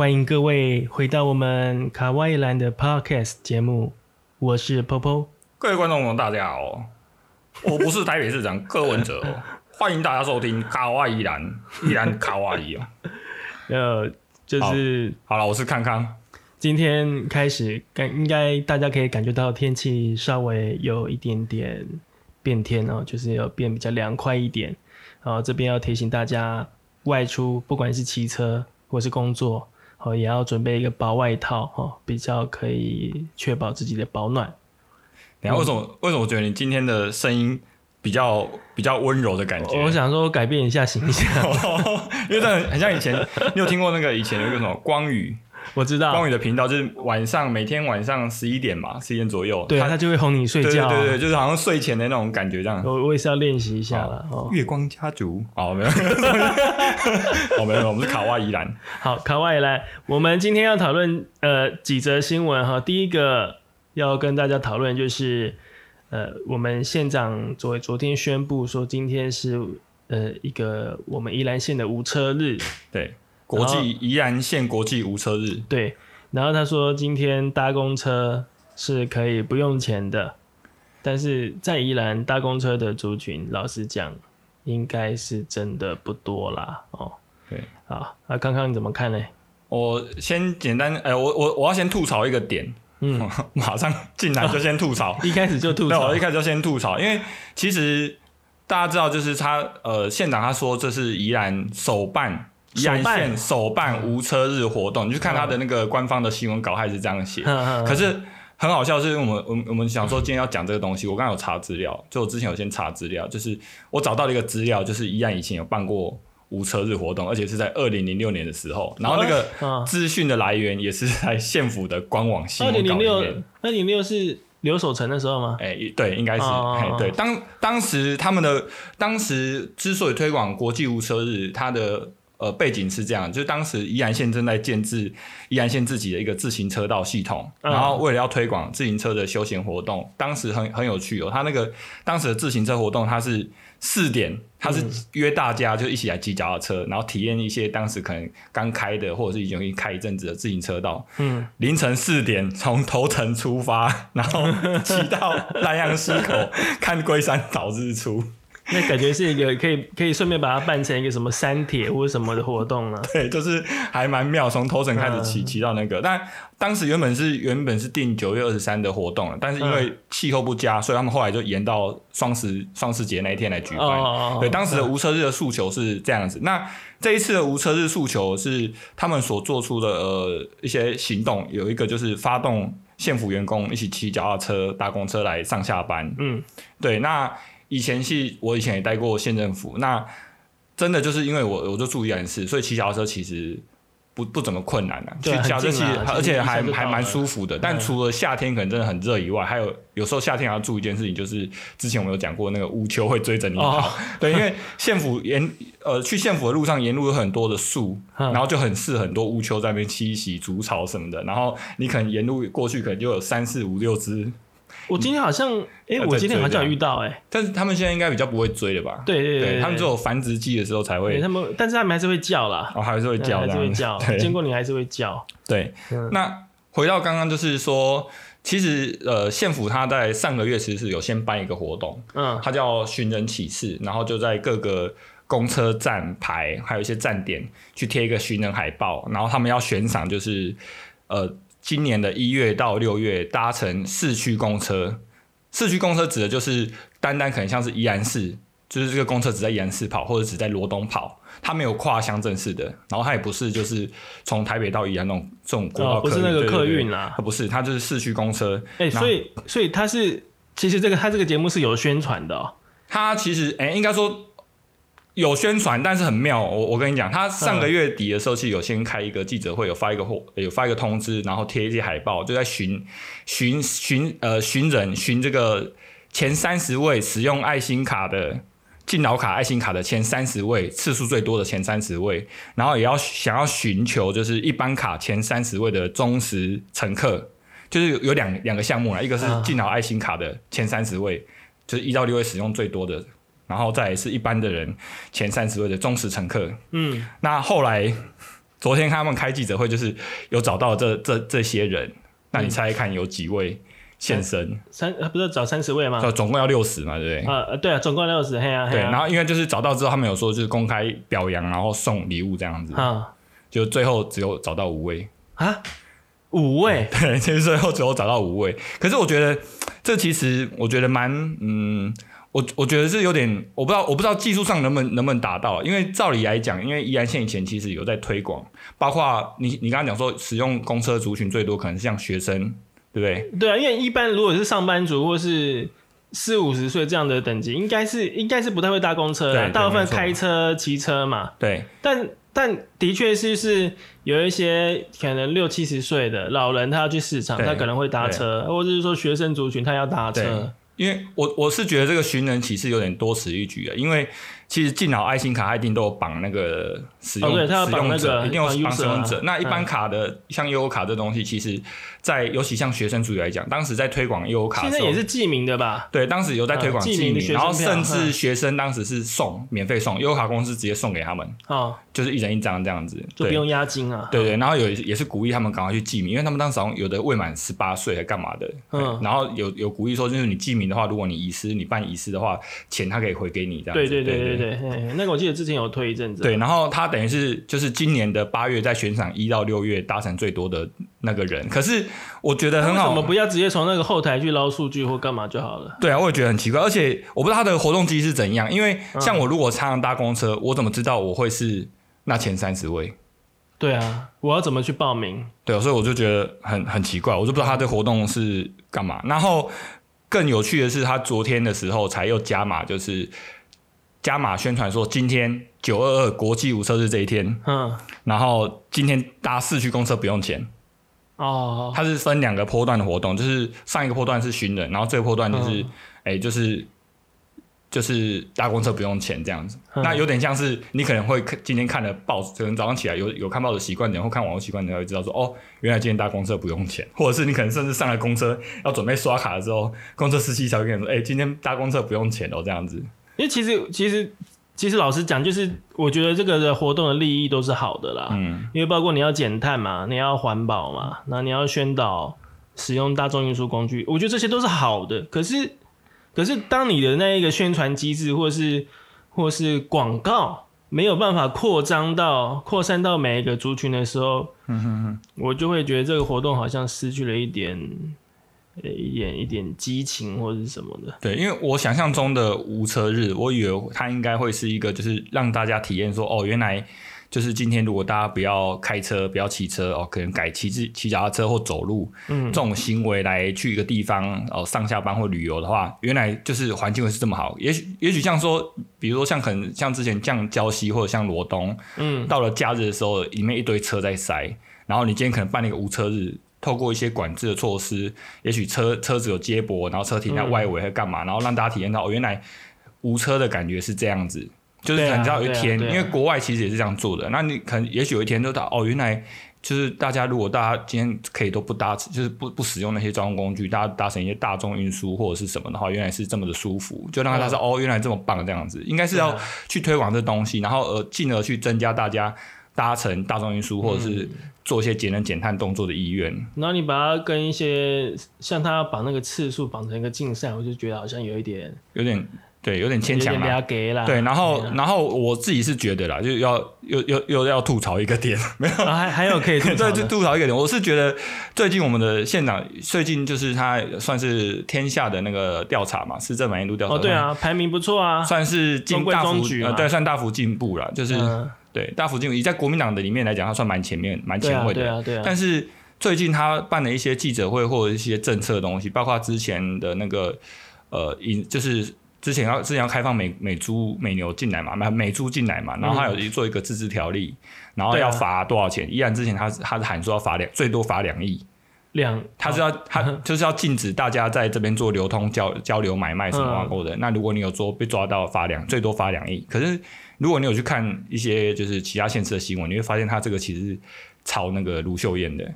欢迎各位回到我们卡哇伊兰的 Podcast 节目，我是 Popo。各位观众朋友，大家好，我不是台北市长柯文哲哦，欢迎大家收听卡哇伊兰，依然卡哇伊哦。呃，就是好了，我是康康。今天开始，感应该大家可以感觉到天气稍微有一点点变天哦，就是要变比较凉快一点。然后，这边要提醒大家，外出不管是骑车或是工作，哦，也要准备一个薄外套哦，比较可以确保自己的保暖。然后为什么为什么我觉得你今天的声音比较比较温柔的感觉？我想说改变一下形象，因为这很很像以前，你有听过那个以前有一个什么光宇？我知道光宇的频道就是晚上每天晚上十一点嘛，十一点左右，对他就会哄你睡觉，对对对，就是好像睡前的那种感觉这样。我我也是要练习一下了。哦，月光家族，哦没有，哦没有，我们是卡哇伊兰。好，卡哇伊兰，我们今天要讨论呃几则新闻哈。第一个要跟大家讨论就是呃，我们县长昨昨天宣布说今天是呃一个我们宜兰县的无车日，对。国际宜兰县国际无车日，对。然后他说今天搭公车是可以不用钱的，但是在宜兰搭公车的族群，老实讲，应该是真的不多啦。哦，对。好，那康康你怎么看呢？我先简单，哎，我我我要先吐槽一个点，嗯，马上进来就先吐槽，一开始就吐槽，我一开始就先吐槽，因为其实大家知道，就是他呃县长他说这是宜兰首办。宜兰县首办无车日活动，你去看他的那个官方的新闻稿，还是这样写。可是很好笑，是我们我们我们想说今天要讲这个东西，我刚刚有查资料，就我之前有先查资料，就是我找到了一个资料，就是宜兰以前有办过无车日活动，而且是在二零零六年的时候，然后那个资讯的来源也是在县府的官网新闻稿里面。二零零六是刘守成的时候吗？哎，对，应该是。对，当当时他们的当时之所以推广国际无车日，他的呃，背景是这样，就是当时宜兰县正在建制宜兰县自己的一个自行车道系统，然后为了要推广自行车的休闲活动，当时很很有趣哦。他那个当时的自行车活动，他是四点，他是约大家就一起来骑脚踏车，然后体验一些当时可能刚开的或者是已经开一阵子的自行车道。嗯，凌晨四点从头城出发，然后 骑到 南阳溪口看龟山岛日出。那感觉是一个可以可以顺便把它办成一个什么山铁或者什么的活动呢？对，就是还蛮妙，从头城开始骑骑到那个。但当时原本是原本是定九月二十三的活动了，但是因为气候不佳，所以他们后来就延到双十双十节那一天来举办。对，当时的无车日的诉求是这样子。那这一次的无车日诉求是他们所做出的呃一些行动，有一个就是发动县府员工一起骑脚踏车、搭公车来上下班。嗯，对，那。以前是我以前也待过县政府，那真的就是因为我我就住宜兰市，所以骑脚踏车其实不不怎么困难啊。骑脚踏车而且还还蛮舒服的。但除了夏天可能真的很热以外，还有有时候夏天还要注意一件事情，就是之前我们有讲过那个乌秋会追着你跑。对，因为县府沿呃去县府的路上沿路有很多的树，然后就很适很多乌秋在那边栖息、筑巢什么的。然后你可能沿路过去，可能就有三四五六只。我今天好像，哎，我今天好像遇到，哎，但是他们现在应该比较不会追了吧？对对对，他们只有繁殖季的时候才会。他们，但是他们还是会叫啦，哦，还是会叫，还是会叫。见过你还是会叫。对，那回到刚刚就是说，其实呃，县府他在上个月其实是有先办一个活动，嗯，它叫寻人启事，然后就在各个公车站牌还有一些站点去贴一个寻人海报，然后他们要悬赏就是呃。今年的一月到六月搭乘市区公车，市区公车指的就是单单可能像是宜兰市，就是这个公车只在宜兰市跑，或者只在罗东跑，它没有跨乡镇市的，然后它也不是就是从台北到宜兰那种这种国道不是那个客运啦，它不是，它就是市区公车。哎，所以所以它是其实这个它这个节目是有宣传的，它其实哎应该说。有宣传，但是很妙。我我跟你讲，他上个月底的时候是有先开一个记者会，有发一个货，有发一个通知，然后贴一些海报，就在寻寻寻呃寻人寻这个前三十位使用爱心卡的敬老卡爱心卡的前三十位次数最多的前三十位，然后也要想要寻求就是一般卡前三十位的忠实乘客，就是有两两个项目啦，一个是敬老爱心卡的前三十位，就是一到六位使用最多的。然后再是一般的人前三十位的忠实乘客，嗯，那后来昨天他们开记者会，就是有找到这这这些人，那你猜猜看有几位现身？三呃不是找三十位吗？就总共要六十嘛，对不对？呃呃对啊，总共六十，嘿啊，嘿对，啊然后因为就是找到之后，他们有说就是公开表扬，然后送礼物这样子，啊就最后只有找到五位，啊五位，对，其实最后只有找到五位。可是我觉得这其实我觉得蛮嗯。我我觉得是有点，我不知道，我不知道技术上能不能能不能达到，因为照理来讲，因为宜兰县以前其实有在推广，包括你你刚刚讲说使用公车族群最多可能是像学生，对不对？对啊，因为一般如果是上班族或是四五十岁这样的等级，应该是应该是不太会搭公车的，大部分开车、骑车嘛。对但但的确是是有一些可能六七十岁的老人，他要去市场，他可能会搭车，或者是说学生族群他要搭对车。因为我我是觉得这个寻人启事有点多此一举啊，因为其实进脑爱心卡它一定都有绑那个使用、使用者，一定有绑绑使用者。那一般嗯卡的、像悠游卡这东西，其实在尤其像学生族来讲，当时在推广悠游卡现在也。是记名的吧？对，当时有在推广嗯记记名，名的学生然后甚至学生当时是送免费送，悠游卡公司直接送给他们，哦，就是一人一张这样子，就不用押金啊。对对，然后有也是鼓励他们赶快去记名，因为他们当时好像有的未满十八岁还干嘛的，嗯嗯，然后有有鼓励说，就是你记名的话，如果你遗失，你办遗失的话，钱他可以回给你这样子。对对对对对对，那个我记得之前有推一阵子。对，然后他等于是就是今年的八月在选赏一到六月搭乘最多的那个人，可是我觉得很好为什么，不要直接从那个后台去捞数据或干嘛就好了？对啊，我也觉得很奇怪，而且我不知道他的活动机制是怎样，因为嗯像我如果常常搭公车，我怎么知道我会是那前三十位？对啊，我要怎么去报名？对，所以我就觉得很很奇怪，我就不知道他的活动是干嘛。然后更有趣的是，他昨天的时候才又加码，就是加码宣传说今天九二二国际无车日这一天，嗯，然后今天搭市区公车不用钱。哦，它是分两个波段的活动，就是上一个波段是寻人，然后这个波段就是嗯哎、就是。就是搭公车不用钱这样子，嗯那有点像是你可能会看今天看了报纸，可能早上起来有有看报纸习惯的人，或看网络习惯的人会知道说，哦，原来今天搭公车不用钱，或者是你可能甚至上了公车要准备刷卡的时候，公车司机才会跟你说，哎、今天搭公车不用钱哦，这样子。因为其实其实其实老实讲，就是我觉得这个的活动的利益都是好的啦，嗯，因为包括你要减碳嘛，你要环保嘛，那你要宣导使用大众运输工具，我觉得这些都是好的。可是可是当你的那一个宣传机制或是或是广告没有办法扩张到扩散到每一个族群的时候，嗯哼哼，我就会觉得这个活动好像失去了一点。呃，一点一点激情或者是什么的，对，因为我想象中的无车日，我以为它应该会是一个，就是让大家体验说，哦，原来就是今天如果大家不要开车，不要骑车，哦，可能改骑自骑脚踏车或走路，嗯。这种行为来去一个地方，哦，上下班或旅游的话，原来就是环境会是这么好。也许也许像说，比如说像可能像之前像礁溪或者像罗东，嗯，到了假日的时候，里面一堆车在塞，然后你今天可能办了一个无车日，透过一些管制的措施，也许车车子有接驳，然后车停在外围会干嘛，然后让大家体验到哦，原来无车的感觉是这样子。就是你知道有一天，对啊啊。因为国外其实也是这样做的，那你可能也许有一天就到哦，原来就是大家如果大家今天可以都不搭，就是不不使用那些交通工具，大家搭乘一些大众运输或者是什么的话，原来是这么的舒服，就让大家知道、哦，原来这么棒这样子，应该是要去推广这东西，然后呃进而去增加大家搭乘大众运输或者是做一些节能减碳动作的意愿。然后你把它跟一些像他把那个次数绑成一个竞赛，我就觉得好像有一点有点对，有点牵强啦。啦。对，然后嗯然后我自己是觉得啦，就要又又又要吐槽一个点，没有。啊还还有可以吐槽 对，就吐槽一个点，我是觉得最近我们的县长最近就是他算是天下的那个调查嘛，市政满意度调查。哦，对，啊，排名不错啊，算是进中规大幅中矩嘛呃，对，算大幅进步了，就是、嗯对大幅进步。以在国民党的里面来讲，他算蛮前面、蛮对啊前卫的。对啊对啊，但是最近他办了一些记者会或者一些政策的东西，包括之前的那个呃，引就是之前要之前要开放美美猪美牛进来嘛，美美猪进来嘛，然后他有做一个自治条例，然后对啊要罚多少钱？依然之前他他是喊说要罚两最多罚两亿，两他是要他 就是要禁止大家在这边做流通交交流买卖什么嗯网购的。那如果你有做被抓到罚两最多罚两亿，可是如果你有去看一些就是其他县市的新闻，你会发现他这个其实是抄那个卢秀燕的。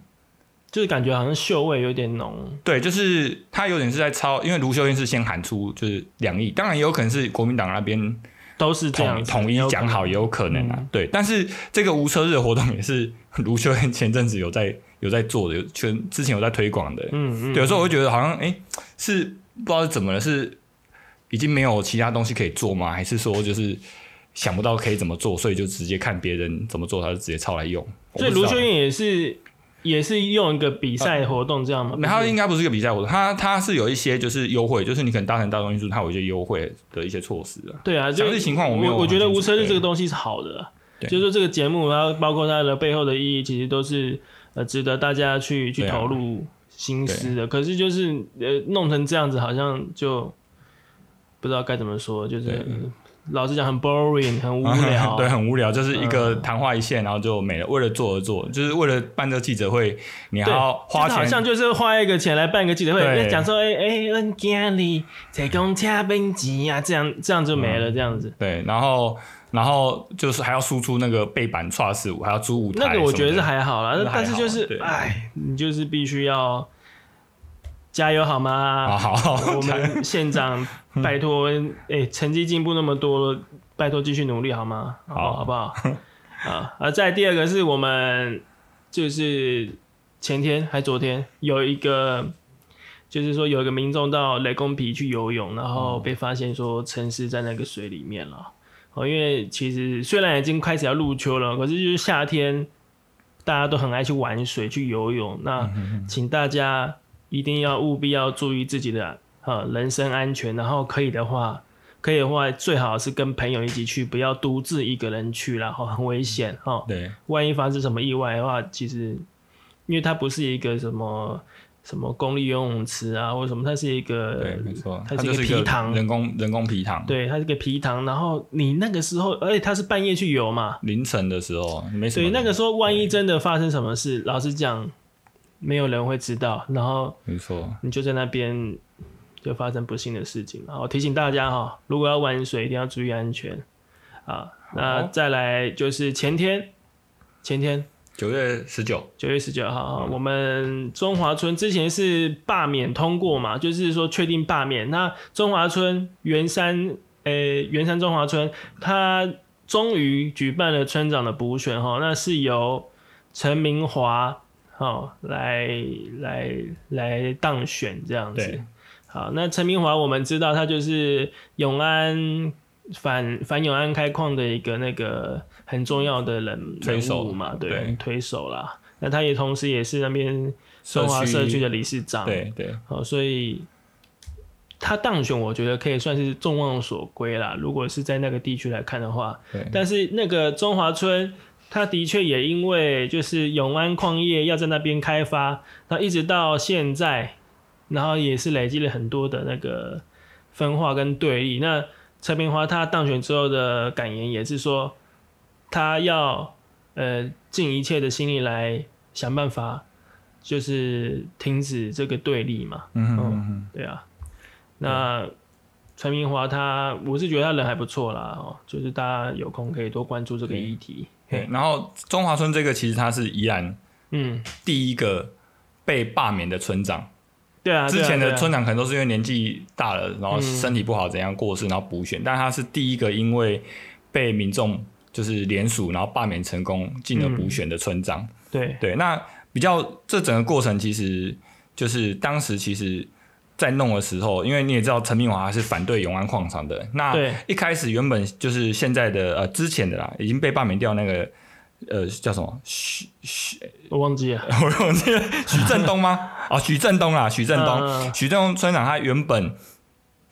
就是感觉好像嗅味有点浓，对，就是他有点是在抄，因为卢秀燕是先喊出就是两亿，当然也有可能是国民党那边都是这样统统一讲好也有可能啊。对，但是这个无车日的活动也是 卢秀燕前阵子有在有在做的，有全之前有在推广的。嗯嗯，有时候我会觉得好像哎，是不知道是怎么了，是已经没有其他东西可以做吗？还是说就是想不到可以怎么做，所以就直接看别人怎么做，他就直接抄来用。所以卢秀燕也是。也是用一个比赛活动这样吗？他应该不是一个比赛活动，他他是有一些就是优惠，就是你可能搭乘大众运输，他有一些优惠的一些措施啊。对啊，详细情况我没有。我觉得无车日这个东西是好的，就是说这个节目，然后包括它的背后的意义，其实都是呃值得大家去去投入心思的。可是就是呃弄成这样子，好像就不知道该怎么说，就是。老实讲，很 boring，很无聊。对，很无聊，就是一个谈话一线，然后就没了。为了做而做，就是为了办这记者会，你还要花钱。好像就是花一个钱来办一个记者会，讲说，哎哎，我今日在公车边挤啊，这样这样就没了，这样子。对，然后然后就是还要输出那个背板、跨事舞，还要租舞台。那个我觉得是还好啦，但是就是，哎，你就是必须要。加油好吗？好，我们县长拜托，哎，成绩进步那么多，拜托继续努力好吗？好，好不好？啊，而在第二个是我们就是前天还昨天有一个，就是说有一个民众到雷公皮去游泳，然后被发现说沉尸在那个水里面了。哦，因为其实虽然已经开始要入秋了，可是就是夏天大家都很爱去玩水去游泳，那请大家。一定要务必要注意自己的呃人身安全，然后可以的话，可以的话最好是跟朋友一起去，不要独自一个人去然后很危险哈。对，万一发生什么意外的话，其实因为它不是一个什么什么公立游泳池啊，或者什么，它是一个对，没错，它是一个皮塘，人工人工皮塘。对，它是个皮塘，然后你那个时候，而且它是半夜去游嘛，凌晨的时候没什么。对，那个时候万一真的发生什么事，老实讲。没有人会知道，然后没错，你就在那边就发生不幸的事情。然后提醒大家哈，如果要玩水，一定要注意安全啊。那再来就是前天，前天九月十九，九月十九号，我们中华村之前是罢免通过嘛，就是说确定罢免。那中华村圆山，呃，圆山中华村，他终于举办了村长的补选哈，那是由陈明华。哦，来来来当选这样子。好，那陈明华我们知道他就是永安反反永安开矿的一个那个很重要的人推手嘛，对，推手啦。那他也同时也是那边中华社区的理事长，对对。好，所以他当选，我觉得可以算是众望所归啦。如果是在那个地区来看的话，但是那个中华村。他的确也因为就是永安矿业要在那边开发，那一直到现在，然后也是累积了很多的那个分化跟对立。那陈明华他当选之后的感言也是说，他要呃尽一切的心力来想办法，就是停止这个对立嘛。嗯嗯，对啊。那陈明华他，我是觉得他人还不错啦，哦，就是大家有空可以多关注这个议题。对，然后中华村这个其实他是宜兰，嗯，第一个被罢免的村长。对啊，之前的村长可能都是因为年纪大了，然后身体不好怎样过世，然后补选。但他是第一个因为被民众就是联署，然后罢免成功，进了补选的村长。对对，那比较这整个过程其实就是当时其实。在弄的时候，因为你也知道陈明华是反对永安矿场的。那一开始原本就是现在的呃之前的啦，已经被罢免掉那个呃叫什么许许 我忘记了，我忘记了许振东吗？哦，许振东啊，许振东，许振东村长他原本。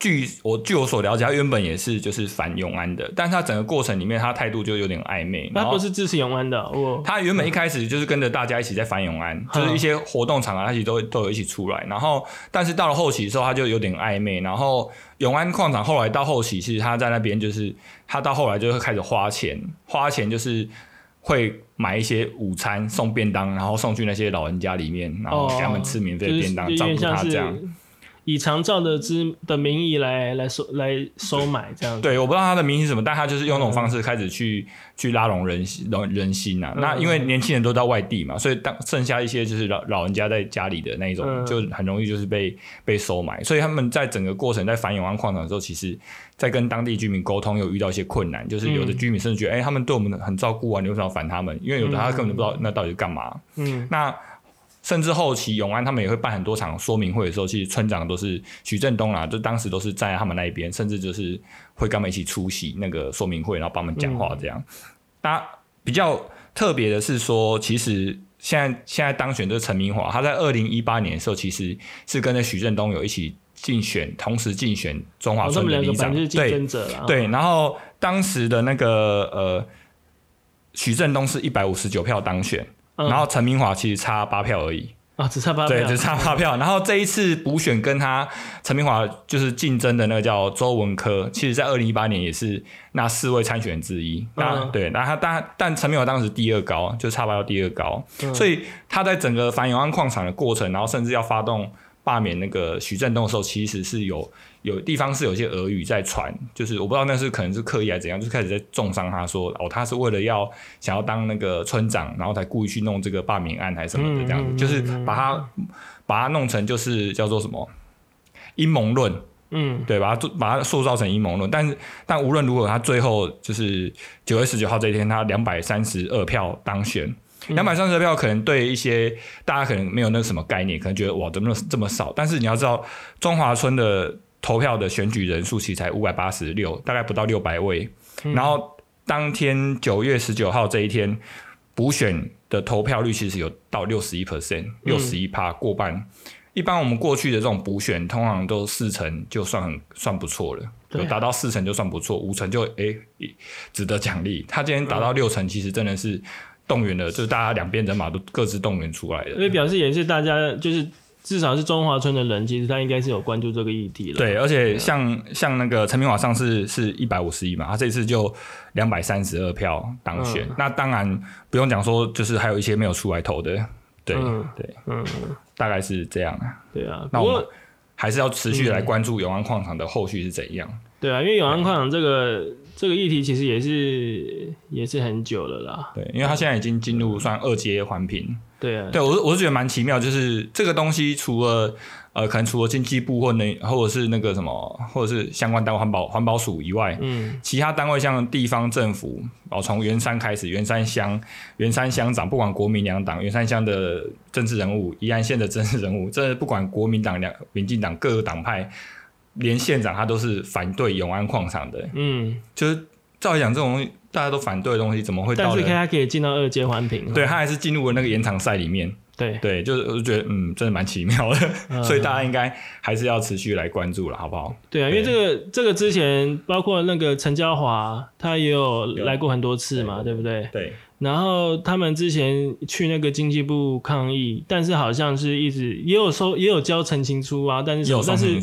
据我据我所了解，他原本也是就是反永安的，但是他整个过程里面，他态度就有点暧昧。他不是支持永安的，我他原本一开始就是跟着大家一起在反永安，就是一些活动场啊，他其实都都有一起出来。然后，但是到了后期的时候，他就有点暧昧。然后，永安矿场后来到后期，其实他在那边就是他到后来就会开始花钱，花钱就是会买一些午餐送便当，然后送去那些老人家里面，然后给他们吃免费的便当，照顾他这样。以长照的之的名义来来收来收买这样子。对，我不知道他的名义是什么，但他就是用那种方式开始去、去拉拢人心、人人心啊。那因为年轻人都到外地嘛，所以当剩下一些就是老老人家在家里的那一种，嗯就很容易就是被被收买。所以他们在整个过程在反永安矿场的时候，其实在跟当地居民沟通有遇到一些困难，就是有的居民甚至觉得，哎、他们对我们很照顾啊，你为什么要反他们？因为有的他根本就不知道那到底是干嘛。嗯那甚至后期永安他们也会办很多场说明会的时候，其实村长都是许振东啦，就当时都是站在他们那一边，甚至就是会跟他们一起出席那个说明会，然后帮他们讲话这样。那、比较特别的是说，其实现在现在当选这个陈明华，他在二零一八年的时候，其实是跟着许振东有一起竞选，同时竞选中华村的里长，本来就是竞对争者啦。对，然后当时的那个呃，许振东是一百五十九票当选，嗯。然后陈明华其实差八票而已，啊，只差八对，票，只差八票。然后这一次补选跟他陈明华就是竞争的那个叫周文科，其实在二零一八年也是那四位参选人之一。那、嗯。对，那他但但陈明华当时第二高，就差八票第二高，嗯。所以他在整个反永安矿场的过程，然后甚至要发动罢免那个许振东的时候，其实是有有地方是有一些俄语在传，就是我不知道那是可能是刻意还是怎样，就是开始在重伤他说哦，他是为了要想要当那个村长，然后才故意去弄这个罢免案还是什么的这样子，就是把他把他弄成就是叫做什么阴谋论，嗯对，把它把它塑造成阴谋论。但是但无论如何，他最后就是九月十九号这一天，他两百三十二票当选。两百三十二票可能对一些大家可能没有那个什么概念，可能觉得哇怎么这么少？但是你要知道，中华村的投票的选举人数其实才五百八十六，大概不到六百位。然后当天九月十九号这一天补选的投票率其实有到六十一 percent，六十一趴过半。一般我们过去的这种补选，通常都四成就算很算不错了，有达到四成就算不错，五成就诶、值得奖励。他今天达到六成，其实真的是动员了，就是大家两边人马都各自动员出来的所以表示也是大家就是至少是中华村的人，其实他应该是有关注这个议题了。对，而且像像那个陈明华上次是一百五十一嘛，他这次就两百三十二票当选。嗯那当然不用讲说，就是还有一些没有出来投的，对、嗯对，嗯，大概是这样啊。对啊。那我们还是要持续来关注永安矿场的后续是怎样。对啊，因为永安矿场这个这个议题其实也是也是很久了啦。对，因为他现在已经进入算二阶环评。对啊，对我是我是觉得蛮奇妙，就是这个东西除了呃，可能除了经济部或那或者是那个什么，或者是相关单位环保环保署以外，嗯其他单位像地方政府，哦，从圆山开始，圆山乡、圆山乡长，不管国民两党，圆山乡的政治人物，宜安县的政治人物，这不管国民党、两民进党各个党派，连县长他都是反对永安矿场的。嗯，就是照理讲，这种东西大家都反对的东西，怎么会？但是他可以进到二阶环评。对他还是进入了那个延长赛里面。对，对，就是我就觉得，嗯，真的蛮奇妙的，嗯 所以大家应该还是要持续来关注了，好不好？对啊，因为这个这个之前包括那个陈嘉华，他也有有来过很多次嘛，对不对？对，然后他们之前去那个经济部抗议，但是好像是一直也有收也有交陈情书啊，但是有但是。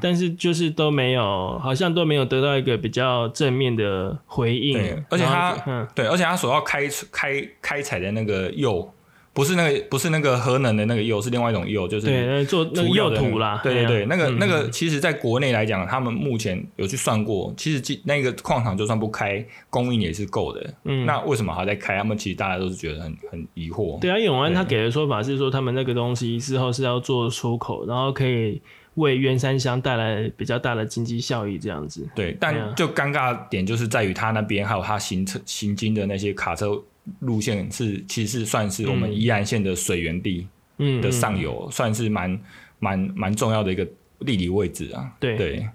但是就是都没有，好像都没有得到一个比较正面的回应。对而且他嗯，对，而且他所要开开开采的那个釉，不是那个不是那个核能的那个铀，是另外一种铀，就是对，那做那个涂料的那个釉土啦，对对对，那个那个，其实在国内来讲，他们目前有去算过，其实基那个矿场就算不开，供应也是够的。嗯那为什么还在开？他们其实大家都是觉得很很疑惑。对啊，永安他给的说法是说，他们那个东西之后是要做出口，然后可以为元山乡带来比较大的经济效益，这样子。对，但就尴尬的点就是在于他那边还有他行车行经的那些卡车路线是，其实算是我们嗯宜兰县的水源地嗯，的嗯上游，算是蛮蛮蛮重要的一个地理位置啊。对对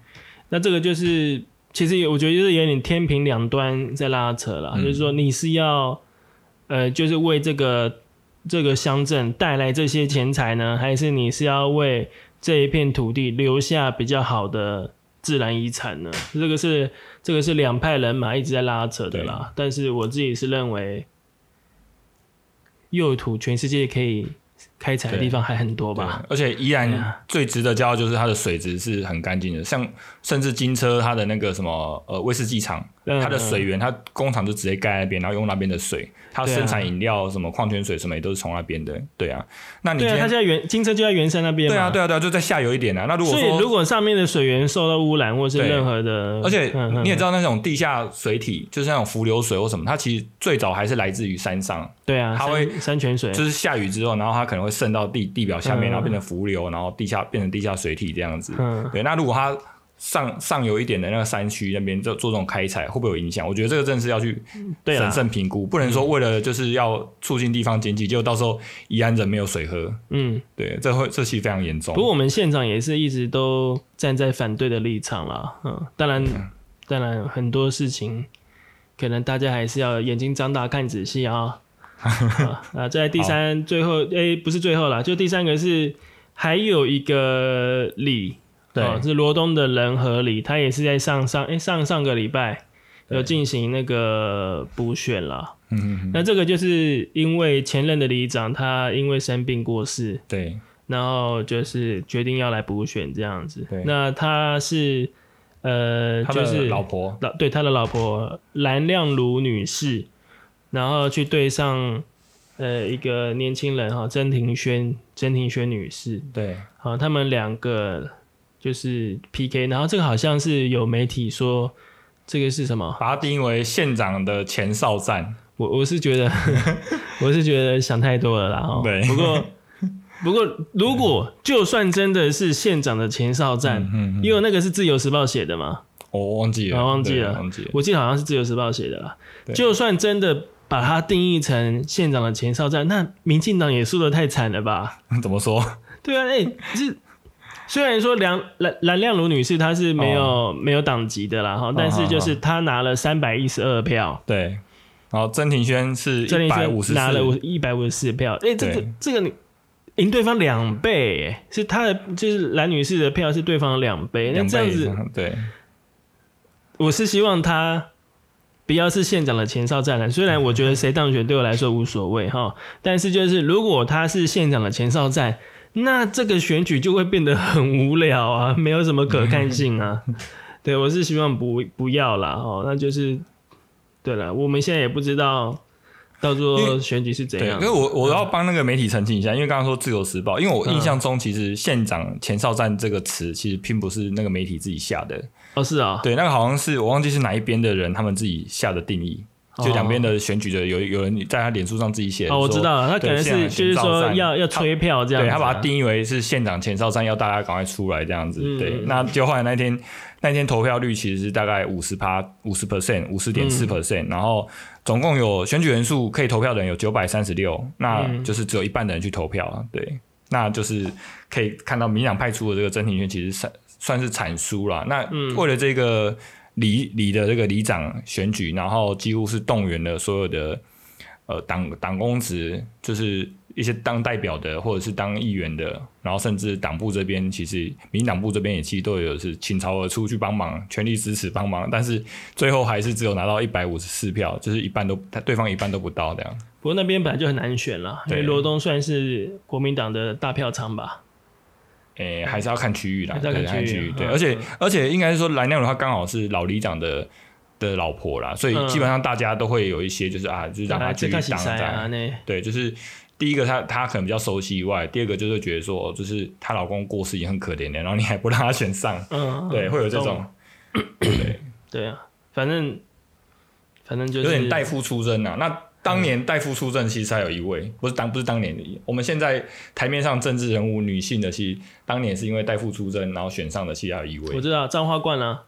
那这个就是，其实我觉得就是有点天平两端在拉扯了，嗯就是说你是要，呃，就是为这个这个乡镇带来这些钱财呢，还是你是要为这一片土地留下比较好的自然遗产呢？这个是这个是两派人马一直在拉扯的啦。但是我自己是认为，右土全世界可以开采的地方还很多吧？而且宜兰啊最值得骄傲就是它的水质是很干净的，像甚至金车它的那个什么呃威士忌厂，嗯它的水源它工厂就直接盖在那边，然后用那边的水，它生产饮料什么矿泉水什么也都是从那边的，对啊。那你对啊，它天现在原金车就在原山那边。对啊对啊对啊，就在下游一点啊。那如果所以说如果上面的水源受到污染，或是任何的，而且嗯你也知道那种地下水体，就是那种浮流水或什么，它其实最早还是来自于山上，对啊，它会山山泉水，就是下雨之后，然后它可能会渗到地地表下面，嗯然后变成浮流，然后地下变成地下水体这样子。嗯，对，那如果它上上游一点的那个山区那边做做这种开采，会不会有影响？我觉得这个真的是要去审，慎评估，不能说为了就是要促进地方经济，结果到时候宜安人没有水喝，嗯。对，这会这其实非常严重。不过我们县长也是一直都站在反对的立场啦，嗯，当然，当然很多事情可能大家还是要眼睛张大看仔细啊。啊，那在第三最后，哎、不是最后啦，就第三个是还有一个里，对。哦是罗东的仁和里，他也是在上上哎、上上个礼拜有进行那个补选了。嗯嗯嗯，那这个就是因为前任的里长他因为生病过世，对。然后就是决定要来补选这样子对。那他是呃，他就是老婆，老对他的老婆蓝亮如女士，然后去对上呃一个年轻人哈曾庭轩曾庭轩女士，对。好，他们两个就是 PK，然后这个好像是有媒体说这个是什么？把它定义为县长的前哨战。我我是觉得 我是觉得想太多了啦哈。对不过 不过如果就算真的是县长的前哨战，嗯嗯，因为那个是自由时报写的嘛，我忘记了，啊忘记了忘记了。我记得好像是自由时报写的啦。就算真的把它定义成县长的前哨战，那民进党也输得太惨了吧？怎么说？对啊，哎、是虽然说梁蓝蓝亮如女士她是没有、哦。没有党籍的啦哈，但是就是她拿了三百一十二票。对，然后曾庭轩是一百五十拿了一百五十四票，哎、这个这个你赢对方两倍，哎，是他的就是蓝女士的票是对方的两倍，那这样子，对。我是希望他不要是县长的前哨战了。虽然我觉得谁当选对我来说无所谓哈，但是就是如果他是县长的前哨战，那这个选举就会变得很无聊啊，没有什么可看性啊。对我是希望不不要啦哦，那就是对了，我们现在也不知道到时候选举是怎对，样可是。我我要帮那个媒体澄清一下，因为刚刚说《自由时报》，因为我印象中其实“县长前哨战”这个词其实并不是那个媒体自己下的，哦，是啊、对，那个好像是我忘记是哪一边的人他们自己下的定义，就两边的选举的有有人在他脸书上自己写哦，我知道了，他可能是就是说要要他催票这样子、对啊，他把它定义为是县长前哨站，要大家赶快出来这样子。嗯对，那就后来那天那天投票率其实是大概五十趴、五十 percent、五十点嗯四 percent，然后总共有选举人数可以投票的人有九百三十六，那嗯就是只有一半的人去投票啊。对，那就是可以看到民进党派出的这个真庭轩其实算算是惨输了。那嗯为了这个里里的这个里长选举，然后几乎是动员了所有的呃党党公职，就是一些当代表的或者是当议员的，然后甚至党部这边，其实民党部这边也其实都有是倾巢而出去帮忙，全力支持帮忙，但是最后还是只有拿到一百五十四票，就是一半都他对方一半都不到这样。不过那边本来就很难选了，因为罗东算是国民党的大票仓吧。诶、还是要看区域啦，还是要看对区域对，嗯而且嗯。而且应该是说蓝亮的话刚好是老里长的的老婆啦，所以嗯。基本上大家都会有一些就是啊，就是让他继续这看洗当这样。赛啊，那。对，就是第一个他他可能比较熟悉以外，第二个就是觉得说，就是她老公过世已经很可怜的，然后你还不让他选上，嗯，对，会有这种 对。对啊，反正反正就是有点代父出征啊。那当年代父出征其实还有一位，不是当不是当年的，我们现在台面上政治人物女性的，其实当年是因为代父出征，然后选上的，其实还有一位，我知道彰化冠啊，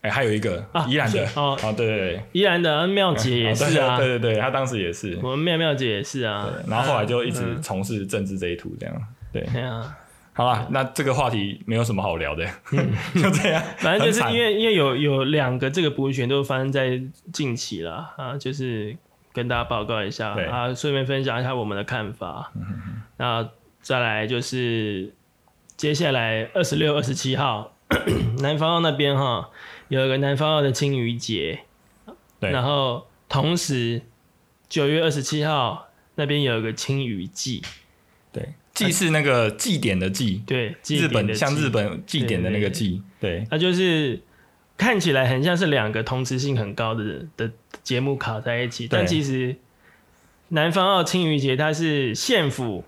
哎，还有一个啊宜兰的，是哦啊，对对对，宜兰的妙姐也是啊，对对对，她当时也是，我们妙妙姐也是啊。对，然后后来就一直嗯从事政治这一途，这样，对。对啊，好吧，那这个话题没有什么好聊的，就这样。反正就是因为因为有有两个这个补选都发生在近期了啊，就是跟大家报告一下啊，顺便分享一下我们的看法。那再来就是接下来二十六、二十七号，南方澳那边哈有一个南方澳的青鱼节，对。然后同时九月二十七号那边有一个青鱼祭，对，祭是那个祭典的祭，对，祭日本典的祭像日本祭典的那个祭，对。那就是看起来很像是两个同质性很高的的节目卡在一起，但其实南方澳青鱼节它是县府，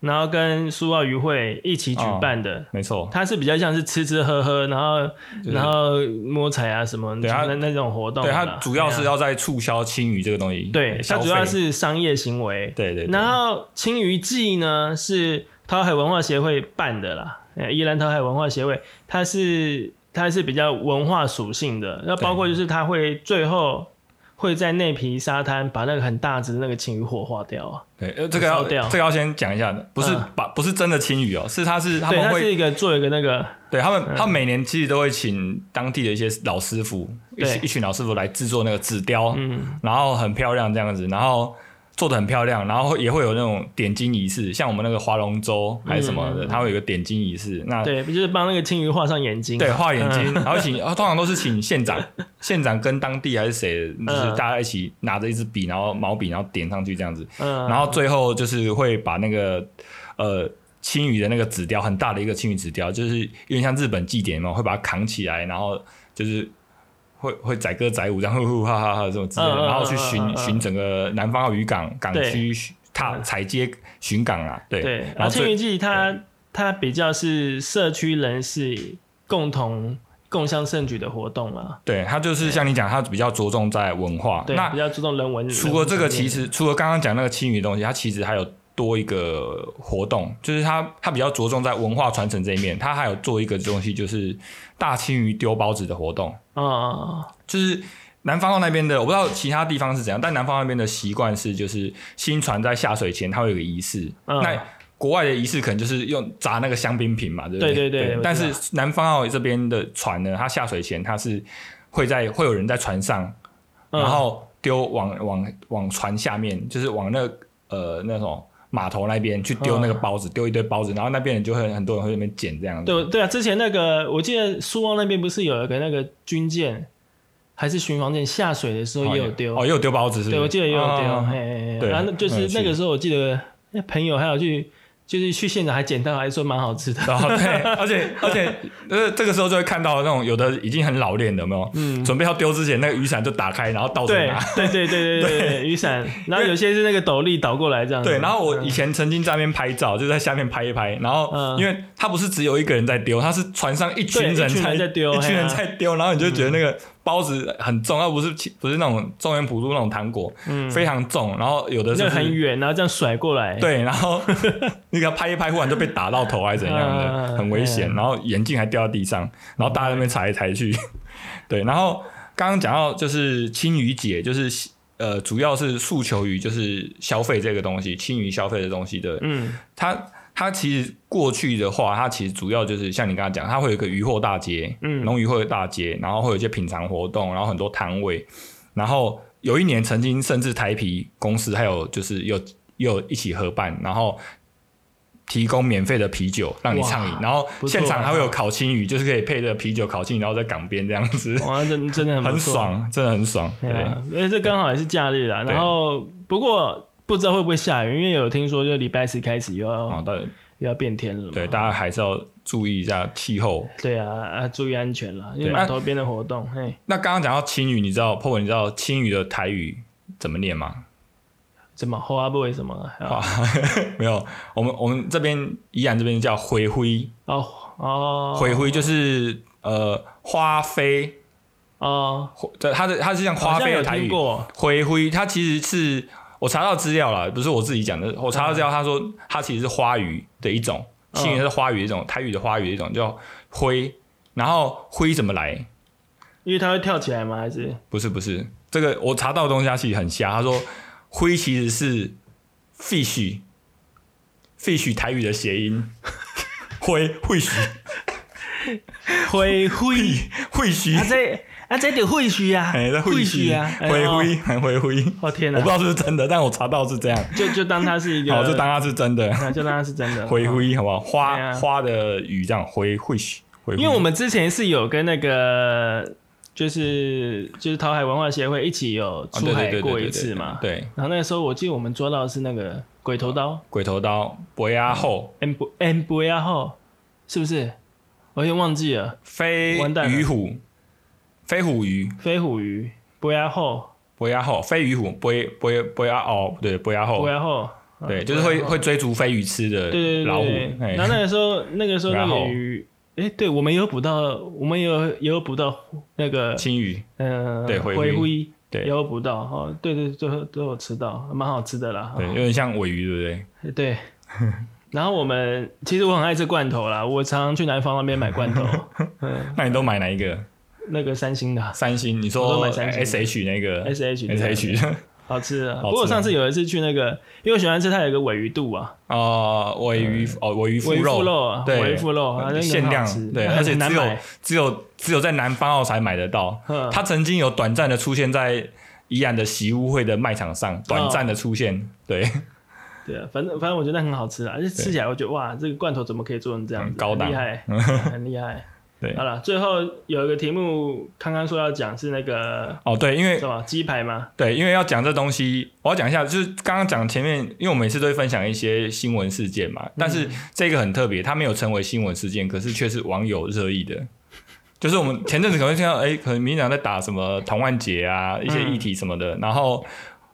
然后跟苏澳渔会一起举办的。没错，它是比较像是吃吃喝喝，然后、就是然后摸彩啊什么，对它那那种活动对。它主要是要在促销青鱼这个东西，对，它主要是商业行为。对对，对然后青鱼季呢是桃海文化协会办的啦，呃，宜兰桃海文化协会，它是它是比较文化属性的，那包括就是它会最后会在内皮沙滩把那个很大只的那个青鱼火化掉啊，对，呃，这个要掉。这个要先讲一下的，不是嗯。把不是真的青鱼哦，是它是他们会是一个做一个那个对他们，他每年其实都会请当地的一些老师傅，一一群老师傅来制作那个纸雕，嗯，然后很漂亮这样子，然后做的很漂亮，然后也会有那种点睛仪式，像我们那个划龙舟还是什么的，嗯。它会有一个点睛仪式。那对，不就是帮那个青鱼画上眼睛，对画眼睛，嗯。然后请，啊 通常都是请县长，县长跟当地还是谁，就是嗯大家一起拿着一支笔，然后毛笔，然后点上去这样子，嗯，然后最后就是会把那个呃青鱼的那个纸雕，很大的一个青鱼纸雕，就是有点像日本祭典嘛，会把它扛起来，然后就是会会载歌载舞，然后呼呼哈哈哈这种之类的，嗯嗯然后去嗯巡巡整个南方澳渔港港区巡踏嗯踩街巡港啊，对。对，然后青鱼季它它比较是社区人士共同共襄盛举的活动啊，对它就是像你讲，它比较着重在文化。对，那比较注重人文。除了这个，其实除了刚刚讲那个青鱼东西，它其实还有多一个活动，就是它它比较着重在文化传承这一面，它还有做一个东西，就是大青鱼丢包子的活动，啊，就是。南方澳那边的，我不知道其他地方是怎样，但南方那边的习惯是，就是新船在下水前，它会有个仪式。嗯那国外的仪式可能就是用砸那个香槟瓶嘛，对不对对但是南方澳这边的船呢，它下水前它是会在会有人在船上，嗯然后丢往往往船下面，就是往那呃那种码头那边去丢那个包子，丢一堆包子，然后那边人就会很多人会那边捡这样子。对对啊，之前那个我记得苏澳那边不是有一个那个军舰还是巡防舰下水的时候也有丢，哦，也有丢包子是不是？对我记得也有丢，哦嘿嘿嘿对然后就是那个时候我记得那朋友还有去。就是去现场还捡到，还说蛮好吃的。然后对，而且而且呃，这个时候就会看到那种有的已经很老练的，有没有？嗯，准备要丢之前，那个雨伞就打开，然后倒着对拿。对对对对对对，雨伞，然后有些是那个斗笠倒过来这样。对，然后我以前曾经在那边拍照，就在下面拍一拍，然后嗯因为他不是只有一个人在丢，他是船上一群人在丢一群人在丢，然后你就觉得那个包子很重，又不是不是那种中原普渡那种糖果，嗯，非常重，然后有的那是很远，然后这样甩过来。对，然后那个拍一拍，忽然就被打到头还是怎样的，嗯 很危险。嗯然后眼镜还掉到地上，然后大家在那边踩来踩去。对，然后刚刚讲到就是青鱼姐，就是呃，主要是诉求于就是消费这个东西，青鱼消费的东西的。嗯，它它其实过去的话，它其实主要就是像你刚刚讲，它会有一个渔货大街，嗯农渔会的大街，然后会有一些品尝活动，然后很多摊位，然后有一年曾经甚至台啤公司还有就是有有一起合办，然后提供免费的啤酒让你畅饮，然后现场还会有烤青鱼，就是可以配着啤酒烤青鱼，然后在港边这样子，哇，真真的很很。爽，真的很爽。对，对啊，因为这刚好也是假日啦。对然后不过不知道会不会下雨，因为有听说就礼拜四开始又要又要变天了嘛。对，大家还是要注意一下气候。对啊啊，注意安全了，因为码头边的活动，嘿，那刚刚讲到青鱼，你知道 p o 你知道青鱼的台语怎么念吗？怎么花不为什么啊？没有，我们我们这边宜兰这边叫灰灰，哦哦，灰灰就是呃花飞，哦，或这它的它是像花飞的台语，灰灰它其实是我查到资料了，不是我自己讲的，我查到资料，他说它其实是花鱼的一种，嗯青鱼是花鱼的一种，台语的花鱼的一种叫灰，然后灰怎么来？因为它会跳起来吗？还是不是不是，这个我查到的东西它其实很瞎。他说灰其实是 fish，fish 台语的谐音，灰会许灰灰？灰许，啊这啊这得会须啊，哎，这会会许须啊，灰灰很灰灰，哦天哪我不知，道是不是真的，但我查到是这样，就就当它是一个，好，就当它是真的，啊就当它是真的灰。灰好不好？花啊花的雨这样灰会虚，因为我们之前是有跟那个就是就是桃海文化协会一起有出海过一次嘛。对。然后那个时候我记得我们抓到的是那个鬼头刀。鬼头刀，博压后，M 不 M 博压后，是不是？我有点忘记了。飞鱼虎，飞虎鱼，飞虎鱼，博压后，博压后，飞鱼虎，博博博压哦，对，博压后，博压后，对，就是会会追逐飞鱼吃的老虎。然后那个时候，那个时候那个鱼。哎，对，我们也有捕到，我们也有也有捕到那个青鱼，嗯，对，灰灰，对，也有捕到，哦，对对，最后都有吃到，蛮好吃的啦，对，有点像尾鱼，对不对？对。然后我们其实我很爱吃罐头啦，我常常去南方那边买罐头。那你都买哪一个？那个三星的。三星，你说 S H 那个 S H S H。好吃啊！不过上次有一次去那个，因为我喜欢吃它有一个尾鱼肚啊。哦，尾鱼哦，尾鱼腹肉，对，尾鱼腹肉，限量，对，而且只有只有只有在南方澳才买得到。它曾经有短暂的出现在宜安的习屋会的卖场上，短暂的出现。对，对啊，反正反正我觉得很好吃啊，而且吃起来我觉得哇，这个罐头怎么可以做成这样子？高档，厉害，很厉害。对，好了，最后有一个题目，刚刚说要讲是那个哦，对，因为什么鸡排吗？对，因为要讲这东西，我要讲一下，就是刚刚讲前面，因为我每次都会分享一些新闻事件嘛，但是这个很特别，它没有成为新闻事件，可是却是网友热议的，就是我们前阵子可能听到，哎，可能民进党在打什么同万杰啊，一些议题什么的，然后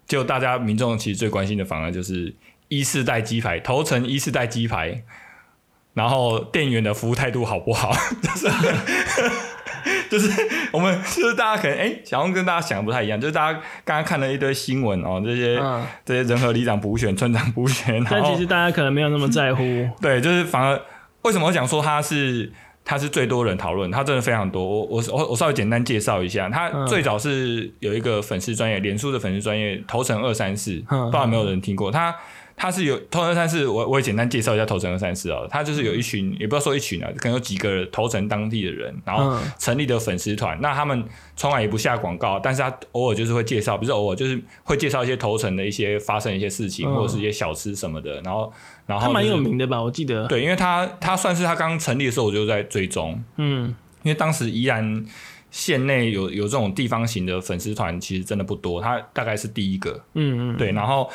就大家民众其实最关心的反而就是一四代鸡排，头层一四代鸡排。然后店员的服务态度好不好？就是 就是我们就是大家可能哎，小红跟大家想的不太一样，就是大家刚刚看了一堆新闻哦，这些这些人和里长补选、村长补选，但其实大家可能没有那么在乎。对，就是反而为什么我讲说他是他是最多人讨论，他真的非常多。我我我我稍微简单介绍一下，他最早是有一个粉丝专业，脸书的粉丝专业头层二三四，不知道有没有人听过他。他是有头层二三四，我我也简单介绍一下头层二三四哦。他就是有一群，也不要说一群啊，可能有几个头层当地的人，然后成立的粉丝团。那他们从来也不下广告，但是他偶尔就是会介绍，不是偶尔就是会介绍一些头层的一些发生一些事情，或者是一些小吃什么的。然后，然后他蛮有名的吧？我记得。对，因为他他算是他刚成立的时候，我就在追踪。嗯，因为当时依然县内有有这种地方型的粉丝团，其实真的不多。他大概是第一个。嗯嗯。对，然后。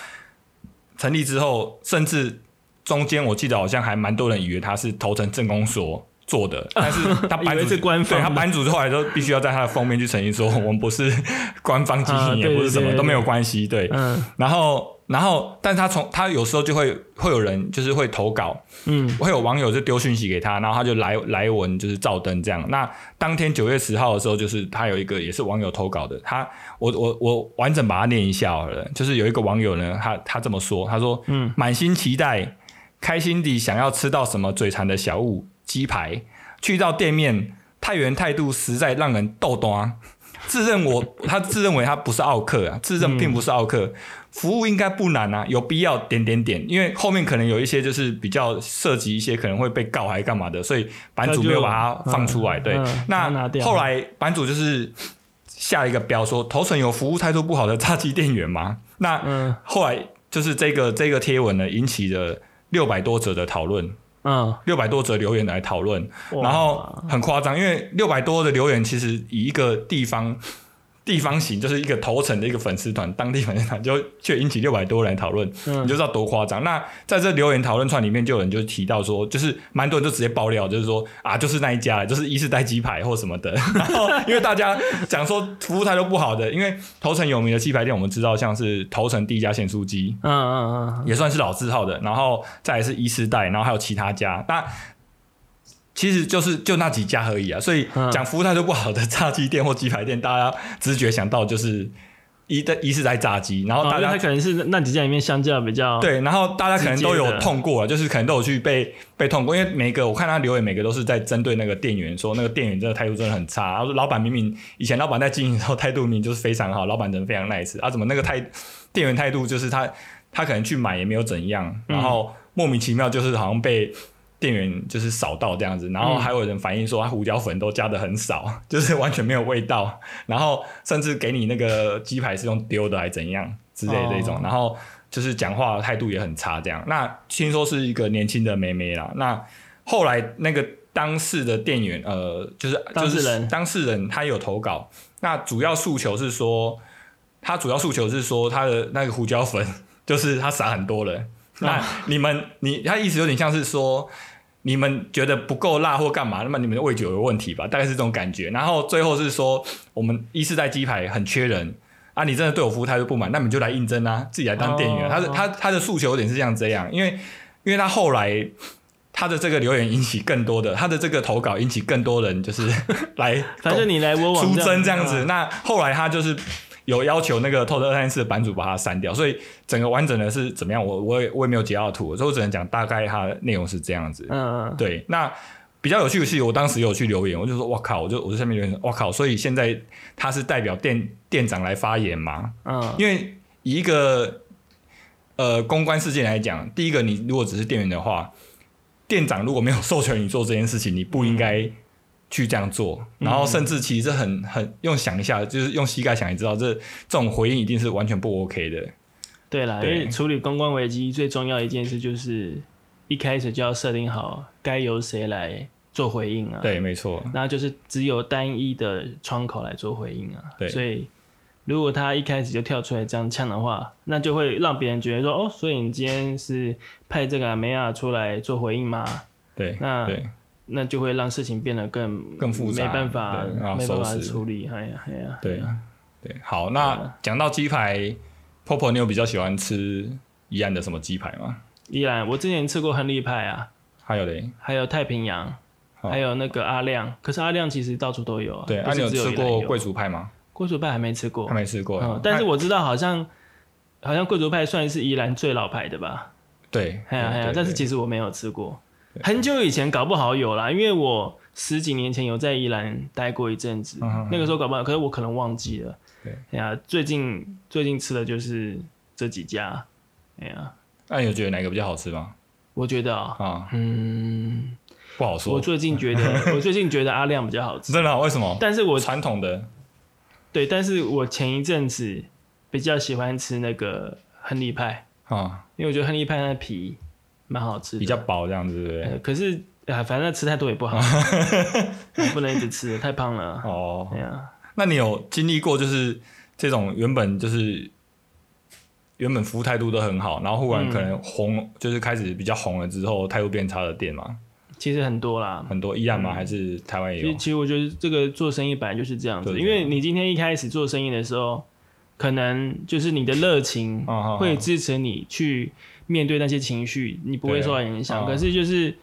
成立之后，甚至中间我记得好像还蛮多人以为他是头层政工所做的，但是他班主对他版主后来都必须要在他的封面去澄清说，我们不是 官方机器，也不是什么都没有关系。对，然后。然后，但他从他有时候就会会有人就是会投稿，嗯，会有网友就丢讯息给他，然后他就来来文就是照登这样。那当天九月十号的时候，就是他有一个也是网友投稿的，他我我我完整把它念一下好了。就是有一个网友呢，他他这么说，他说，嗯，满心期待，开心地想要吃到什么嘴馋的小物鸡排，去到店面，太原态度实在让人逗端。自认我他自认为他不是奥克啊，自认并不是奥克。服务应该不难啊，有必要点点点，因为后面可能有一些就是比较涉及一些可能会被告还是干嘛的，所以版主没有把它放出来。对，那后来版主就是下一个标说头层有服务态度不好的炸鸡店员吗？那后来就是这个这个贴文呢引起了六百多则的讨论，嗯，六百多则留言来讨论，然后很夸张，因为六百多的留言其实以一个地方。地方型就是一个头层的一个粉丝团，当地粉丝团就却引起六百多人讨论，你就知道多夸张。那在这留言讨论串里面，就有人就提到说，就是蛮多人就直接爆料，就是说啊，就是那一家，就是一世代鸡排或什么的。然后因为大家讲说服务态度不好的，因为头城有名的鸡排店，我们知道像是头城第一家咸酥鸡，嗯嗯嗯，也算是老字号的。然后再是一世代，然后还有其他家，那。其实就是就那几家而已啊，所以讲服务态度不好的炸鸡店或鸡排店，大家直觉想到就是一的一是在炸鸡，然后大家可能是那几家里面相较比较对，然后大家可能都有痛过，就是可能都有去被被痛过，因为每个我看他留言，每个都是在针对那个店员说那个店员真的态度真的很差，然后老板明明以前老板在经营的时候态度明明就是非常好，老板人非常 nice 啊，怎么那个态店员态度就是他他可能去买也没有怎样，然后莫名其妙就是好像被。店员就是少到这样子，然后还有人反映说他胡椒粉都加的很少，就是完全没有味道，然后甚至给你那个鸡排是用丢的还怎样之类的这种，然后就是讲话态度也很差这样。那听说是一个年轻的妹妹啦，那后来那个当事的店员，呃，就是当事人，当事人他有投稿，那主要诉求是说，他主要诉求是说他的那个胡椒粉 就是他撒很多了，那你们你他意思有点像是说。你们觉得不够辣或干嘛？那么你们的味觉有问题吧？大概是这种感觉。然后最后是说，我们一四代鸡排很缺人啊！你真的对我服务态度不满，那你就来应征啊，自己来当店员。他的他他的诉求有点是像这样，因为因为他后来他的这个留言引起更多的，他的这个投稿引起更多人就是 来，反正你来我往出征这样子。那后来他就是。有要求那个透特三四的版主把它删掉，所以整个完整的是怎么样？我我也我也没有截到图，所以我只能讲大概它内容是这样子。嗯嗯，对。那比较有趣的是，我当时有去留言，我就说：“哇靠！”我就我在下面留言：“我靠！”所以现在他是代表店店长来发言吗？嗯，因为以一个呃公关事件来讲，第一个，你如果只是店员的话，店长如果没有授权你做这件事情，你不应该。去这样做，然后甚至其实很很用想一下，就是用膝盖想，也知道这这种回应一定是完全不 OK 的。对了，因为处理公关危机最重要一件事就是一开始就要设定好该由谁来做回应啊。对，没错。然后就是只有单一的窗口来做回应啊。对。所以如果他一开始就跳出来这样呛的话，那就会让别人觉得说，哦，所以你今天是派这个梅亚出来做回应吗？对。那对。那就会让事情变得更更复杂，没办法，没办法处理。哎呀，哎呀，对对。好，那讲到鸡排，Popo，你有比较喜欢吃宜兰的什么鸡排吗？宜兰，我之前吃过亨利派啊，还有嘞，还有太平洋，还有那个阿亮。可是阿亮其实到处都有啊。对，阿你有吃过贵族派吗？贵族派还没吃过，还没吃过。嗯，但是我知道，好像好像贵族派算是宜兰最老牌的吧？对，哎呀哎呀，但是其实我没有吃过。很久以前搞不好有啦，因为我十几年前有在宜兰待过一阵子，那个时候搞不好，可是我可能忘记了。对，哎呀，最近最近吃的就是这几家，哎呀，那你有觉得哪个比较好吃吗？我觉得啊，嗯，不好说。我最近觉得，我最近觉得阿亮比较好吃。真的？为什么？但是我传统的，对，但是我前一阵子比较喜欢吃那个亨利派啊，因为我觉得亨利派那皮。蛮好吃，比较饱这样子，对不对？可是啊，反正吃太多也不好，不能一直吃，太胖了。哦，对啊。那你有经历过就是这种原本就是原本服务态度都很好，然后忽然可能红，就是开始比较红了之后态度变差的店吗？其实很多啦，很多依然吗？还是台湾也有？其实我觉得这个做生意本来就是这样子，因为你今天一开始做生意的时候，可能就是你的热情 会支持你去。面对那些情绪，你不会受到影响。可是就是，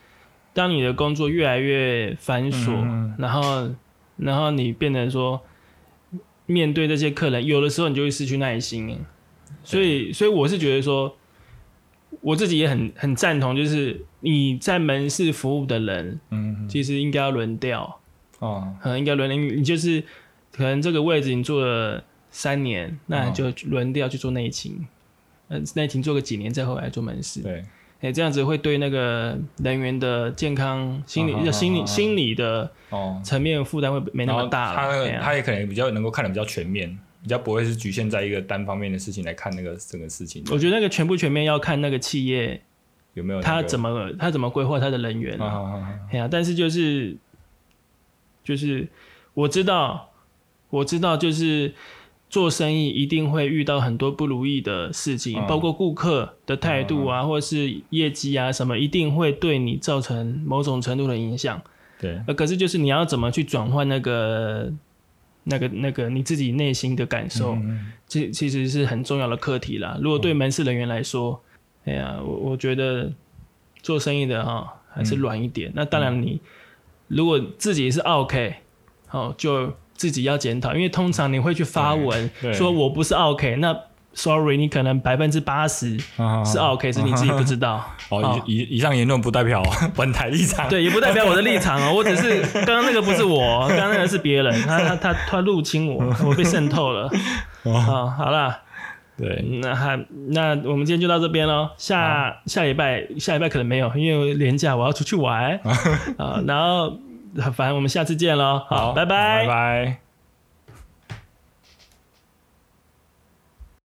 当你的工作越来越繁琐，然后，然后你变得说，面对这些客人，有的时候你就会失去耐心。所以，所以我是觉得说，我自己也很很赞同，就是你在门市服务的人，嗯，其实应该要轮调。哦，可能应该轮，你你就是可能这个位置你做了三年，那就轮调去做内勤。嗯，那停做个几年再后来做门市，对，哎，这样子会对那个人员的健康、心理、心理、心理的哦层面负担会没那么大了。他他也可能比较能够看得比较全面，比较不会是局限在一个单方面的事情来看那个整个事情。我觉得那个全不全面要看那个企业有没有他怎么他怎么规划他的人员。哎呀，但是就是就是我知道我知道就是。做生意一定会遇到很多不如意的事情，包括顾客的态度啊，或者是业绩啊什么，一定会对你造成某种程度的影响。对，呃，可是就是你要怎么去转换那个、那个、那个你自己内心的感受，这其实是很重要的课题啦。如果对门市人员来说，哎呀，我我觉得做生意的哈还是软一点。那当然，你如果自己是 OK，好就。自己要检讨，因为通常你会去发文说我不是 OK，那 Sorry，你可能百分之八十是 OK，是你自己不知道。哦，以以上言论不代表 本台立场，对，也不代表我的立场哦。我只是刚刚那个不是我，刚刚那个是别人，他他他他入侵我，我被渗透了。好，好了，对，那还那我们今天就到这边喽。下下礼拜下礼拜可能没有，因为年假我要出去玩啊，然后。反正我们下次见喽，好，拜拜，拜拜。